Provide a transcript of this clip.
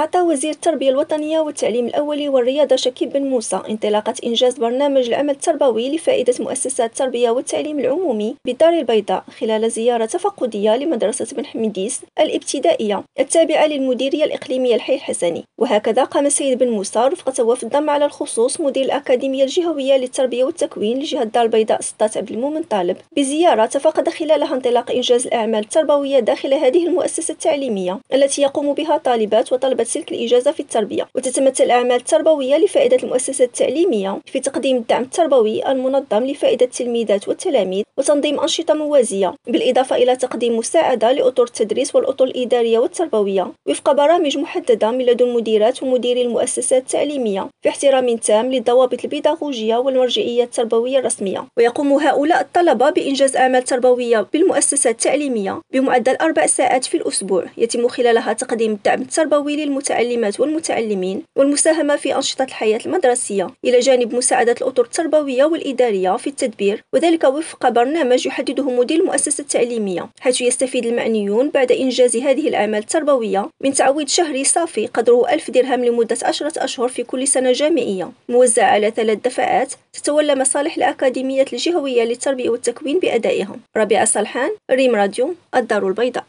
أعطى وزير التربية الوطنية والتعليم الأولي والرياضة شكيب بن موسى انطلاقة إنجاز برنامج العمل التربوي لفائدة مؤسسات التربية والتعليم العمومي بالدار البيضاء خلال زيارة تفقدية لمدرسة بن حميديس الابتدائية التابعة للمديرية الإقليمية الحي الحسني. وهكذا قام السيد بن موسى رفقة وفد على الخصوص مدير الأكاديمية الجهوية للتربية والتكوين لجهة دار البيضاء سطات عبد المؤمن طالب بزيارة تفقد خلالها انطلاق إنجاز الأعمال التربوية داخل هذه المؤسسة التعليمية التي يقوم بها طالبات وطلبة سلك الإجازة في التربية وتتمثل الأعمال التربوية لفائدة المؤسسات التعليمية في تقديم الدعم التربوي المنظم لفائدة التلميذات والتلاميذ وتنظيم أنشطة موازية بالإضافة إلى تقديم مساعدة لأطر التدريس والأطر الإدارية والتربوية وفق برامج محددة من لدن مديرات ومديري المؤسسات التعليمية في احترام تام للضوابط البيداغوجية والمرجعية التربوية الرسمية. ويقوم هؤلاء الطلبة بإنجاز أعمال تربوية بالمؤسسات التعليمية بمعدل أربع ساعات في الأسبوع يتم خلالها تقديم الدعم التربوي للمتعلمات والمتعلمين والمساهمة في أنشطة الحياة المدرسية إلى جانب مساعدة الأطر التربوية والإدارية في التدبير وذلك وفق برنامج يحدده مدير المؤسسة التعليمية. حيث يستفيد المعنيون بعد إنجاز هذه الأعمال التربوية من تعويض شهري صافي قدره ألف درهم لمدة عشرة أشهر في كل سنة جامعية. موزعة على ثلاث دفعات تتولى مصالح الأكاديميات الجهوية للتربية والتكوين بأدائها. ربيع صالحان ريم راديو الدار البيضاء.